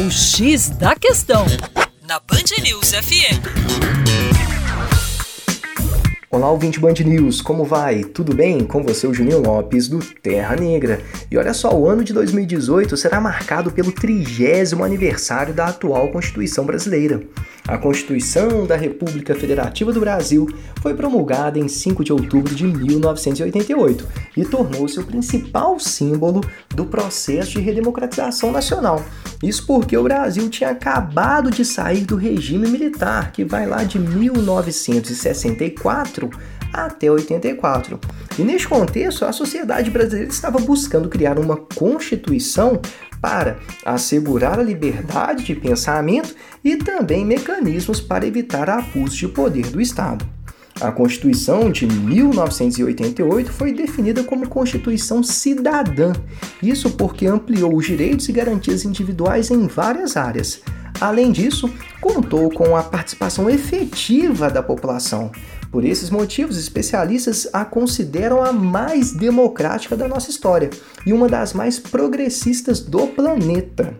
O X da Questão, na Band News FM. Olá, ouvinte Band News, como vai? Tudo bem? Com você, o Juninho Lopes, do Terra Negra. E olha só, o ano de 2018 será marcado pelo trigésimo aniversário da atual Constituição Brasileira. A Constituição da República Federativa do Brasil foi promulgada em 5 de outubro de 1988 e tornou-se o principal símbolo do processo de redemocratização nacional. Isso porque o Brasil tinha acabado de sair do regime militar, que vai lá de 1964 até 84. E neste contexto, a sociedade brasileira estava buscando criar uma constituição para assegurar a liberdade de pensamento e também mecanismos para evitar abuso de poder do Estado. A Constituição de 1988 foi definida como Constituição cidadã, isso porque ampliou os direitos e garantias individuais em várias áreas. Além disso, contou com a participação efetiva da população, por esses motivos, especialistas a consideram a mais democrática da nossa história e uma das mais progressistas do planeta.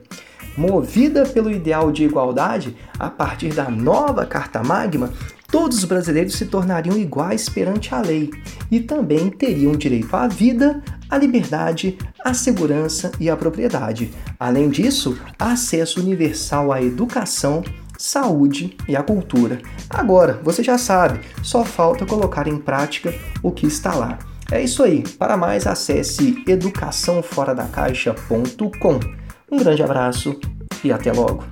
Movida pelo ideal de igualdade, a partir da nova Carta Magna, todos os brasileiros se tornariam iguais perante a lei e também teriam direito à vida, à liberdade, à segurança e à propriedade. Além disso, acesso universal à educação, saúde e a cultura. Agora, você já sabe, só falta colocar em prática o que está lá. É isso aí. Para mais, acesse educaçãoforadacaixa.com. Um grande abraço e até logo.